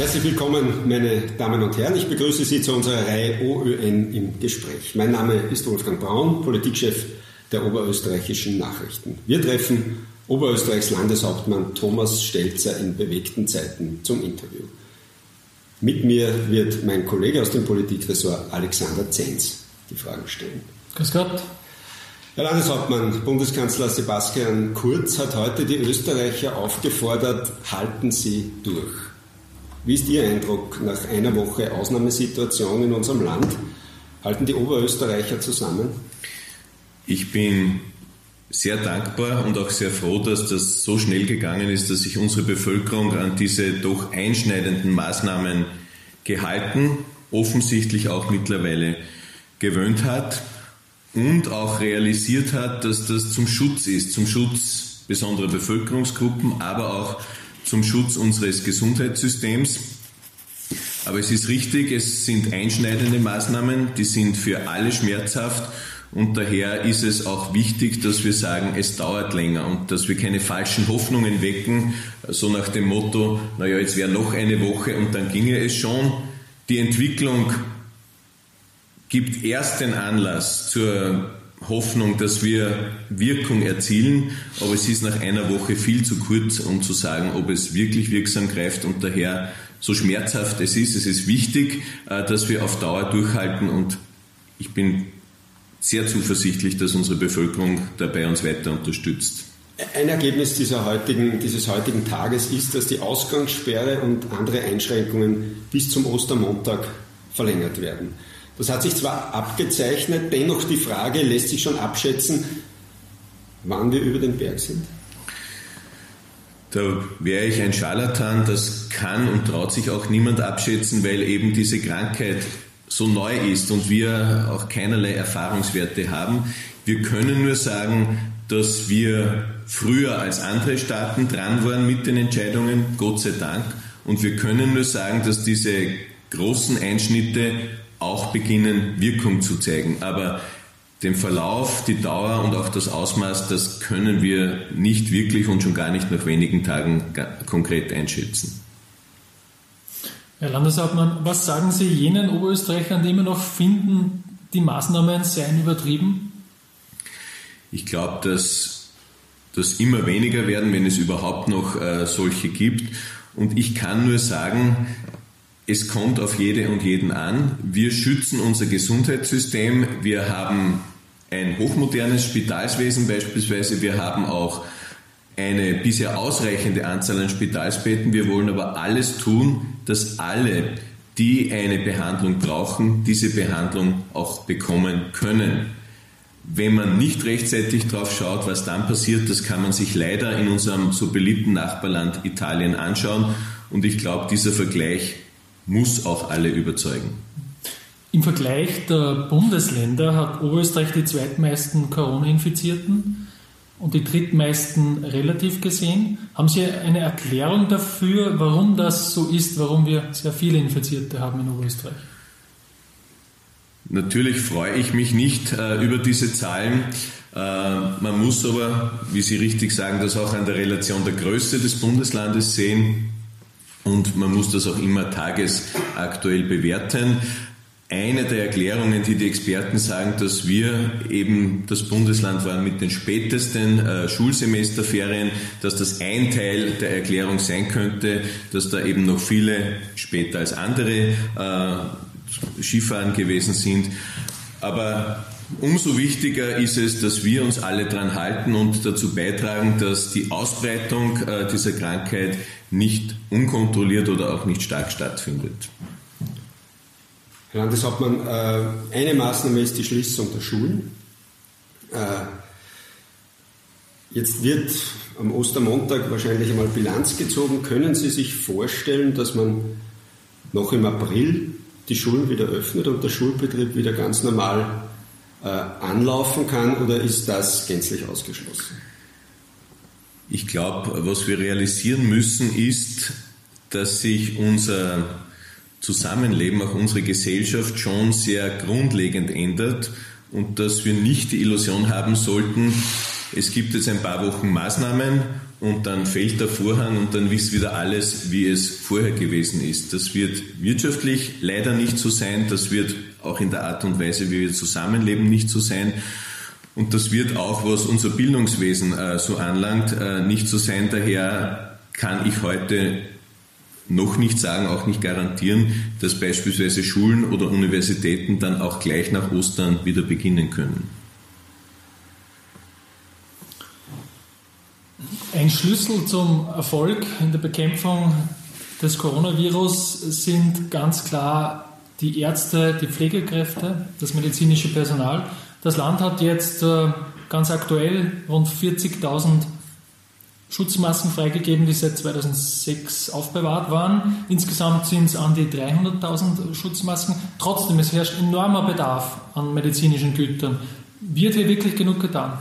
Herzlich willkommen, meine Damen und Herren. Ich begrüße Sie zu unserer Reihe OÖN im Gespräch. Mein Name ist Wolfgang Braun, Politikchef der oberösterreichischen Nachrichten. Wir treffen Oberösterreichs Landeshauptmann Thomas Stelzer in bewegten Zeiten zum Interview. Mit mir wird mein Kollege aus dem Politikressort Alexander Zenz die Fragen stellen. Grüß Gott. Herr Landeshauptmann, Bundeskanzler Sebastian Kurz hat heute die Österreicher aufgefordert, halten Sie durch. Wie ist Ihr Eindruck nach einer Woche Ausnahmesituation in unserem Land? Halten die Oberösterreicher zusammen? Ich bin sehr dankbar und auch sehr froh, dass das so schnell gegangen ist, dass sich unsere Bevölkerung an diese doch einschneidenden Maßnahmen gehalten, offensichtlich auch mittlerweile gewöhnt hat und auch realisiert hat, dass das zum Schutz ist, zum Schutz besonderer Bevölkerungsgruppen, aber auch zum Schutz unseres Gesundheitssystems. Aber es ist richtig, es sind einschneidende Maßnahmen, die sind für alle schmerzhaft und daher ist es auch wichtig, dass wir sagen, es dauert länger und dass wir keine falschen Hoffnungen wecken, so nach dem Motto, naja, jetzt wäre noch eine Woche und dann ginge es schon. Die Entwicklung gibt erst den Anlass zur Hoffnung, dass wir Wirkung erzielen, aber es ist nach einer Woche viel zu kurz, um zu sagen, ob es wirklich wirksam greift und daher so schmerzhaft es ist. Es ist wichtig, äh, dass wir auf Dauer durchhalten und ich bin sehr zuversichtlich, dass unsere Bevölkerung dabei uns weiter unterstützt. Ein Ergebnis dieser heutigen, dieses heutigen Tages ist, dass die Ausgangssperre und andere Einschränkungen bis zum Ostermontag verlängert werden. Das hat sich zwar abgezeichnet, dennoch die Frage lässt sich schon abschätzen, wann wir über den Berg sind. Da wäre ich ein Scharlatan, das kann und traut sich auch niemand abschätzen, weil eben diese Krankheit so neu ist und wir auch keinerlei Erfahrungswerte haben. Wir können nur sagen, dass wir früher als andere Staaten dran waren mit den Entscheidungen, Gott sei Dank. Und wir können nur sagen, dass diese großen Einschnitte auch beginnen, Wirkung zu zeigen. Aber den Verlauf, die Dauer und auch das Ausmaß, das können wir nicht wirklich und schon gar nicht nach wenigen Tagen konkret einschätzen. Herr Landeshauptmann, was sagen Sie jenen Oberösterreichern, die immer noch finden, die Maßnahmen seien übertrieben? Ich glaube, dass das immer weniger werden, wenn es überhaupt noch äh, solche gibt. Und ich kann nur sagen, es kommt auf jede und jeden an. Wir schützen unser Gesundheitssystem. Wir haben ein hochmodernes Spitalswesen beispielsweise. Wir haben auch eine bisher ausreichende Anzahl an Spitalsbetten. Wir wollen aber alles tun, dass alle, die eine Behandlung brauchen, diese Behandlung auch bekommen können. Wenn man nicht rechtzeitig drauf schaut, was dann passiert, das kann man sich leider in unserem so beliebten Nachbarland Italien anschauen. Und ich glaube, dieser Vergleich muss auch alle überzeugen. Im Vergleich der Bundesländer hat Oberösterreich die zweitmeisten Corona-Infizierten und die drittmeisten relativ gesehen. Haben Sie eine Erklärung dafür, warum das so ist, warum wir sehr viele Infizierte haben in Oberösterreich? Natürlich freue ich mich nicht äh, über diese Zahlen. Äh, man muss aber, wie Sie richtig sagen, das auch an der Relation der Größe des Bundeslandes sehen. Und man muss das auch immer tagesaktuell bewerten. Eine der Erklärungen, die die Experten sagen, dass wir eben das Bundesland waren mit den spätesten äh, Schulsemesterferien, dass das ein Teil der Erklärung sein könnte, dass da eben noch viele später als andere äh, Skifahren gewesen sind. Aber umso wichtiger ist es, dass wir uns alle dran halten und dazu beitragen, dass die Ausbreitung äh, dieser Krankheit nicht unkontrolliert oder auch nicht stark stattfindet. Herr Landeshauptmann, äh, eine Maßnahme ist die Schließung der Schulen. Äh, jetzt wird am Ostermontag wahrscheinlich einmal Bilanz gezogen. Können Sie sich vorstellen, dass man noch im April die Schulen wieder öffnet und der Schulbetrieb wieder ganz normal äh, anlaufen kann oder ist das gänzlich ausgeschlossen? Ich glaube, was wir realisieren müssen, ist, dass sich unser Zusammenleben, auch unsere Gesellschaft schon sehr grundlegend ändert und dass wir nicht die Illusion haben sollten, es gibt jetzt ein paar Wochen Maßnahmen und dann fällt der Vorhang und dann ist wieder alles, wie es vorher gewesen ist. Das wird wirtschaftlich leider nicht so sein, das wird auch in der Art und Weise, wie wir zusammenleben, nicht so sein. Und das wird auch, was unser Bildungswesen äh, so anlangt, äh, nicht so sein. Daher kann ich heute noch nicht sagen, auch nicht garantieren, dass beispielsweise Schulen oder Universitäten dann auch gleich nach Ostern wieder beginnen können. Ein Schlüssel zum Erfolg in der Bekämpfung des Coronavirus sind ganz klar die Ärzte, die Pflegekräfte, das medizinische Personal. Das Land hat jetzt äh, ganz aktuell rund 40.000 Schutzmasken freigegeben, die seit 2006 aufbewahrt waren. Insgesamt sind es an die 300.000 Schutzmasken. Trotzdem, es herrscht enormer Bedarf an medizinischen Gütern. Wird hier wirklich genug getan?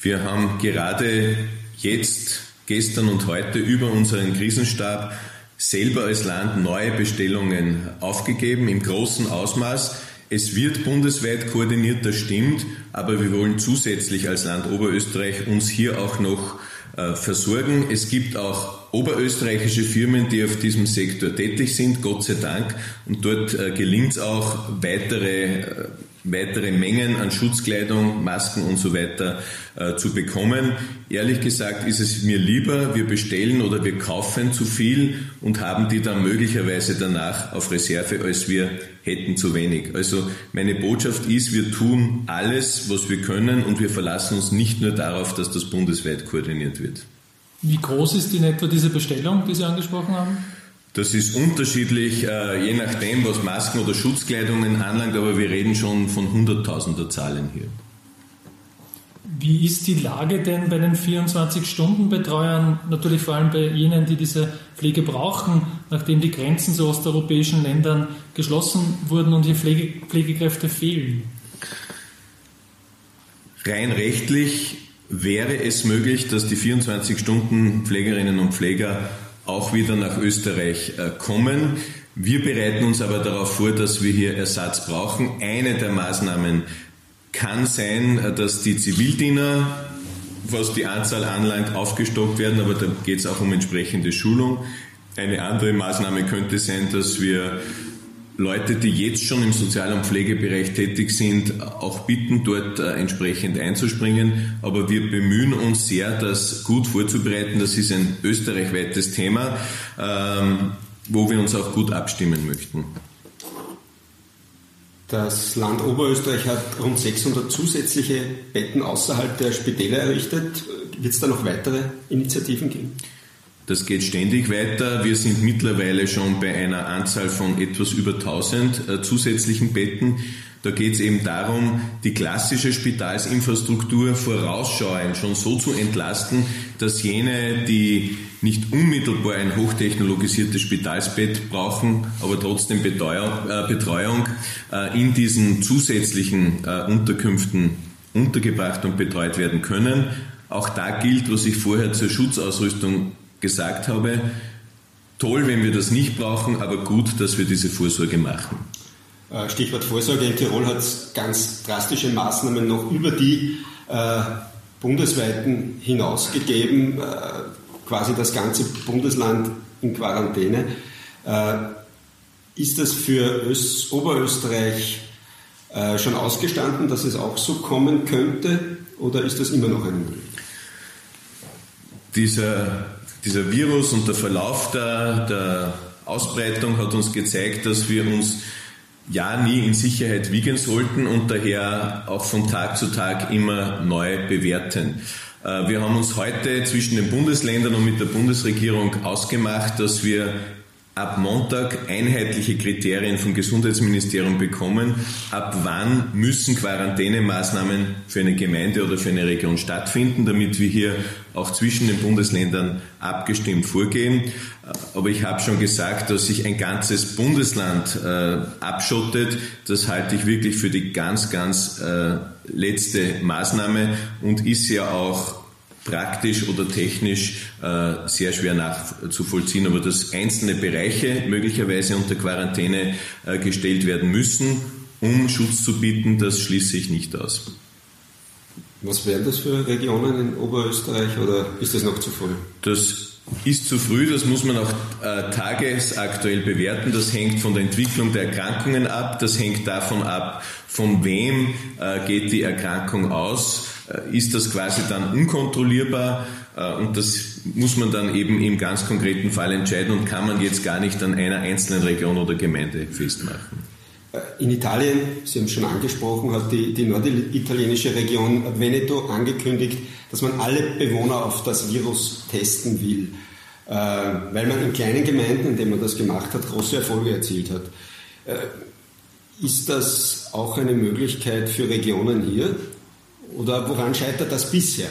Wir haben gerade jetzt, gestern und heute über unseren Krisenstab selber als Land neue Bestellungen aufgegeben im großen Ausmaß. Es wird bundesweit koordiniert, das stimmt, aber wir wollen zusätzlich als Land Oberösterreich uns hier auch noch äh, versorgen. Es gibt auch oberösterreichische Firmen, die auf diesem Sektor tätig sind, Gott sei Dank. Und dort äh, gelingt es auch, weitere äh, weitere Mengen an Schutzkleidung, Masken und so weiter äh, zu bekommen. Ehrlich gesagt ist es mir lieber, wir bestellen oder wir kaufen zu viel und haben die dann möglicherweise danach auf Reserve, als wir hätten zu wenig. Also meine Botschaft ist, wir tun alles, was wir können und wir verlassen uns nicht nur darauf, dass das bundesweit koordiniert wird. Wie groß ist in etwa diese Bestellung, die Sie angesprochen haben? Das ist unterschiedlich, äh, je nachdem, was Masken oder Schutzkleidungen anlangt, aber wir reden schon von Hunderttausender Zahlen hier. Wie ist die Lage denn bei den 24-Stunden-Betreuern, natürlich vor allem bei jenen, die diese Pflege brauchen, nachdem die Grenzen zu osteuropäischen Ländern geschlossen wurden und hier Pflege, Pflegekräfte fehlen? Rein rechtlich wäre es möglich, dass die 24-Stunden-Pflegerinnen und Pfleger auch wieder nach Österreich äh, kommen. Wir bereiten uns aber darauf vor, dass wir hier Ersatz brauchen. Eine der Maßnahmen kann sein, äh, dass die Zivildiener, was die Anzahl anlangt, aufgestockt werden, aber da geht es auch um entsprechende Schulung. Eine andere Maßnahme könnte sein, dass wir Leute, die jetzt schon im Sozial- und Pflegebereich tätig sind, auch bitten, dort äh, entsprechend einzuspringen. Aber wir bemühen uns sehr, das gut vorzubereiten. Das ist ein österreichweites Thema, ähm, wo wir uns auch gut abstimmen möchten. Das Land Oberösterreich hat rund 600 zusätzliche Betten außerhalb der Spitäler errichtet. Wird es da noch weitere Initiativen geben? Das geht ständig weiter. Wir sind mittlerweile schon bei einer Anzahl von etwas über 1000 äh, zusätzlichen Betten. Da geht es eben darum, die klassische Spitalsinfrastruktur vorausschauend schon so zu entlasten, dass jene, die nicht unmittelbar ein hochtechnologisiertes Spitalsbett brauchen, aber trotzdem Betreuung, äh, äh, in diesen zusätzlichen Unterkünften untergebracht und betreut werden können. Auch da gilt, was ich vorher zur Schutzausrüstung gesagt habe, toll, wenn wir das nicht brauchen, aber gut, dass wir diese Vorsorge machen. Äh, Stichwort Vorsorge. In Tirol hat es ganz drastische Maßnahmen noch über die äh, bundesweiten hinaus gegeben, äh, quasi das ganze Bundesland in Quarantäne. Äh, ist das für Öst Oberösterreich äh, schon ausgestanden, dass es auch so kommen könnte, oder ist das immer noch eine Möglichkeit? Dieser dieser Virus und der Verlauf der, der Ausbreitung hat uns gezeigt, dass wir uns ja nie in Sicherheit wiegen sollten und daher auch von Tag zu Tag immer neu bewerten. Äh, wir haben uns heute zwischen den Bundesländern und mit der Bundesregierung ausgemacht, dass wir ab Montag einheitliche Kriterien vom Gesundheitsministerium bekommen, ab wann müssen Quarantänemaßnahmen für eine Gemeinde oder für eine Region stattfinden, damit wir hier auch zwischen den Bundesländern abgestimmt vorgehen. Aber ich habe schon gesagt, dass sich ein ganzes Bundesland äh, abschottet. Das halte ich wirklich für die ganz, ganz äh, letzte Maßnahme und ist ja auch praktisch oder technisch äh, sehr schwer nachzuvollziehen, aber dass einzelne Bereiche möglicherweise unter Quarantäne äh, gestellt werden müssen, um Schutz zu bieten, das schließe ich nicht aus. Was wären das für Regionen in Oberösterreich oder ist das noch zu früh? Das ist zu früh, das muss man auch äh, tagesaktuell bewerten. Das hängt von der Entwicklung der Erkrankungen ab, das hängt davon ab, von wem äh, geht die Erkrankung aus. Äh, ist das quasi dann unkontrollierbar? Äh, und das muss man dann eben im ganz konkreten Fall entscheiden und kann man jetzt gar nicht an einer einzelnen Region oder Gemeinde festmachen. In Italien, Sie haben es schon angesprochen, hat die, die norditalienische Region Veneto angekündigt, dass man alle Bewohner auf das Virus testen will, äh, weil man in kleinen Gemeinden, in denen man das gemacht hat, große Erfolge erzielt hat. Äh, ist das auch eine Möglichkeit für Regionen hier? Oder woran scheitert das bisher?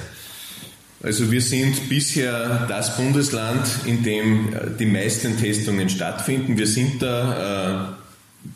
Also wir sind bisher das Bundesland, in dem die meisten Testungen stattfinden. Wir sind da äh,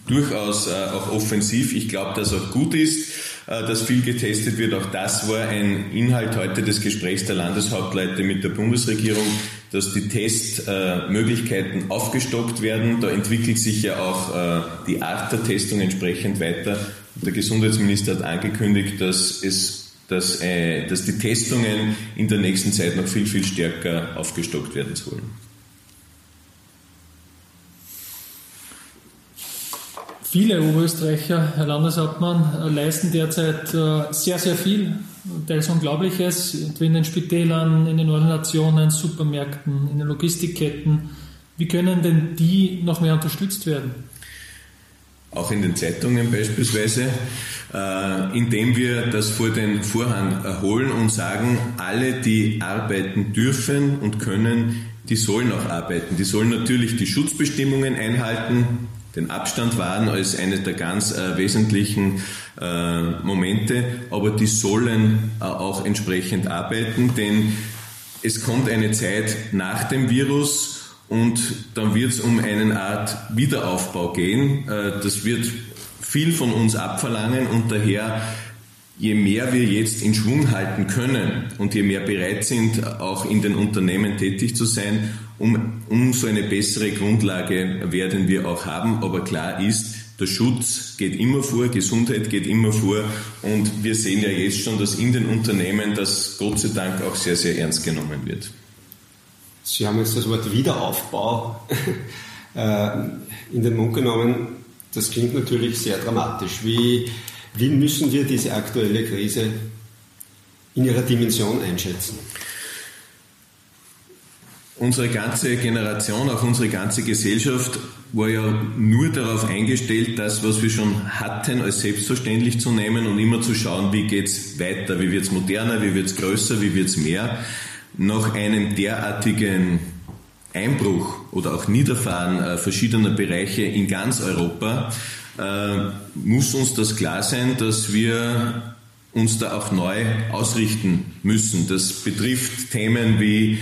durchaus äh, auch offensiv. Ich glaube, dass auch gut ist, äh, dass viel getestet wird. Auch das war ein Inhalt heute des Gesprächs der Landeshauptleute mit der Bundesregierung, dass die Testmöglichkeiten aufgestockt werden. Da entwickelt sich ja auch äh, die Art der Testung entsprechend weiter. Der Gesundheitsminister hat angekündigt, dass es dass, äh, dass die Testungen in der nächsten Zeit noch viel, viel stärker aufgestockt werden sollen. Viele Oberösterreicher, Herr Landeshauptmann, leisten derzeit äh, sehr, sehr viel, teils Unglaubliches, in den Spitälern, in den Ordinationen, Supermärkten, in den Logistikketten. Wie können denn die noch mehr unterstützt werden? Auch in den Zeitungen beispielsweise, äh, indem wir das vor den Vorhang erholen und sagen, alle, die arbeiten dürfen und können, die sollen auch arbeiten. Die sollen natürlich die Schutzbestimmungen einhalten, den Abstand wahren als eine der ganz äh, wesentlichen äh, Momente, aber die sollen äh, auch entsprechend arbeiten, denn es kommt eine Zeit nach dem Virus und dann wird es um eine Art Wiederaufbau gehen. Äh, das wird viel von uns abverlangen und daher je mehr wir jetzt in Schwung halten können und je mehr bereit sind, auch in den Unternehmen tätig zu sein, um, umso eine bessere Grundlage werden wir auch haben. Aber klar ist, der Schutz geht immer vor, Gesundheit geht immer vor und wir sehen ja jetzt schon, dass in den Unternehmen das Gott sei Dank auch sehr, sehr ernst genommen wird. Sie haben jetzt das Wort Wiederaufbau äh, in den Mund genommen. Das klingt natürlich sehr dramatisch. Wie, wie müssen wir diese aktuelle Krise in ihrer Dimension einschätzen? Unsere ganze Generation, auch unsere ganze Gesellschaft war ja nur darauf eingestellt, das, was wir schon hatten, als selbstverständlich zu nehmen und immer zu schauen, wie geht's weiter, wie wird's moderner, wie wird's größer, wie wird's mehr. Nach einem derartigen Einbruch oder auch Niederfahren äh, verschiedener Bereiche in ganz Europa äh, muss uns das klar sein, dass wir uns da auch neu ausrichten müssen. Das betrifft Themen wie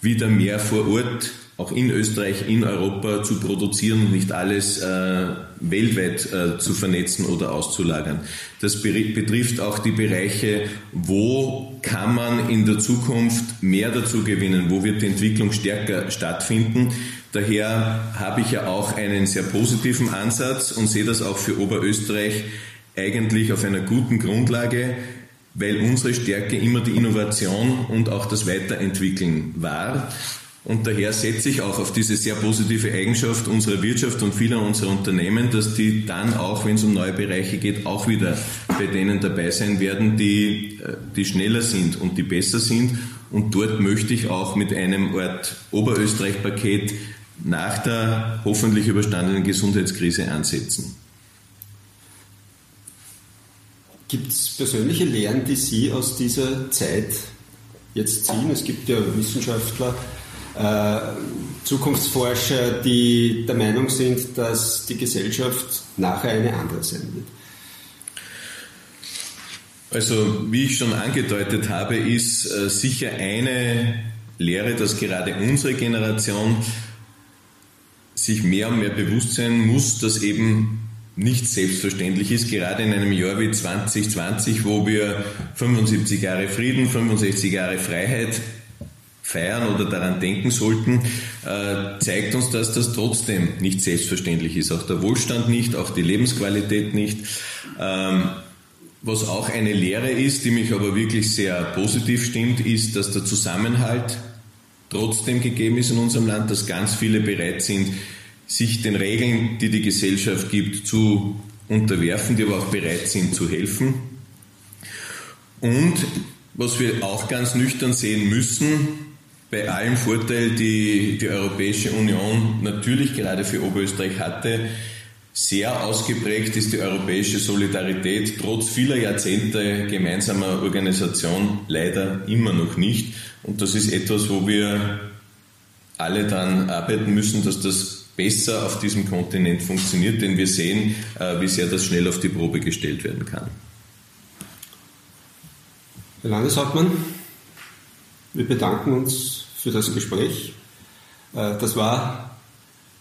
wieder mehr vor Ort, auch in Österreich, in Europa zu produzieren und nicht alles äh, weltweit äh, zu vernetzen oder auszulagern. Das betrifft auch die Bereiche, wo kann man in der Zukunft mehr dazu gewinnen, wo wird die Entwicklung stärker stattfinden. Daher habe ich ja auch einen sehr positiven Ansatz und sehe das auch für Oberösterreich eigentlich auf einer guten Grundlage weil unsere Stärke immer die Innovation und auch das Weiterentwickeln war. Und daher setze ich auch auf diese sehr positive Eigenschaft unserer Wirtschaft und vieler unserer Unternehmen, dass die dann auch, wenn es um neue Bereiche geht, auch wieder bei denen dabei sein werden, die, äh, die schneller sind und die besser sind. Und dort möchte ich auch mit einem Ort Oberösterreich-Paket nach der hoffentlich überstandenen Gesundheitskrise ansetzen. Gibt es persönliche Lehren, die Sie aus dieser Zeit jetzt ziehen? Es gibt ja Wissenschaftler, äh, Zukunftsforscher, die der Meinung sind, dass die Gesellschaft nachher eine andere sein wird. Also, wie ich schon angedeutet habe, ist äh, sicher eine Lehre, dass gerade unsere Generation sich mehr und mehr bewusst sein muss, dass eben nicht selbstverständlich ist, gerade in einem Jahr wie 2020, wo wir 75 Jahre Frieden, 65 Jahre Freiheit feiern oder daran denken sollten, äh, zeigt uns, dass das trotzdem nicht selbstverständlich ist. Auch der Wohlstand nicht, auch die Lebensqualität nicht. Ähm, Was auch eine Lehre ist, die mich aber wirklich sehr positiv stimmt, ist, dass der Zusammenhalt trotzdem gegeben ist in unserem Land, dass ganz viele bereit sind, sich den Regeln, die die Gesellschaft gibt, zu unterwerfen, die aber auch bereit sind zu helfen. Und was wir auch ganz nüchtern sehen müssen, bei allem Vorteil, die die Europäische Union natürlich gerade für Oberösterreich hatte, sehr ausgeprägt ist die europäische Solidarität trotz vieler Jahrzehnte gemeinsamer Organisation leider immer noch nicht. Und das ist etwas, wo wir alle daran arbeiten müssen, dass das besser auf diesem Kontinent funktioniert, denn wir sehen, äh, wie sehr das schnell auf die Probe gestellt werden kann. Herr Landeshauptmann, wir bedanken uns für das Gespräch. Äh, das war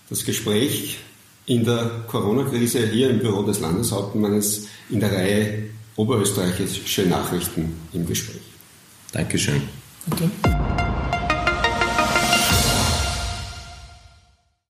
das Gespräch in der Corona-Krise hier im Büro des Landeshauptmannes in der Reihe Oberösterreichische Nachrichten im Gespräch. Dankeschön. Okay.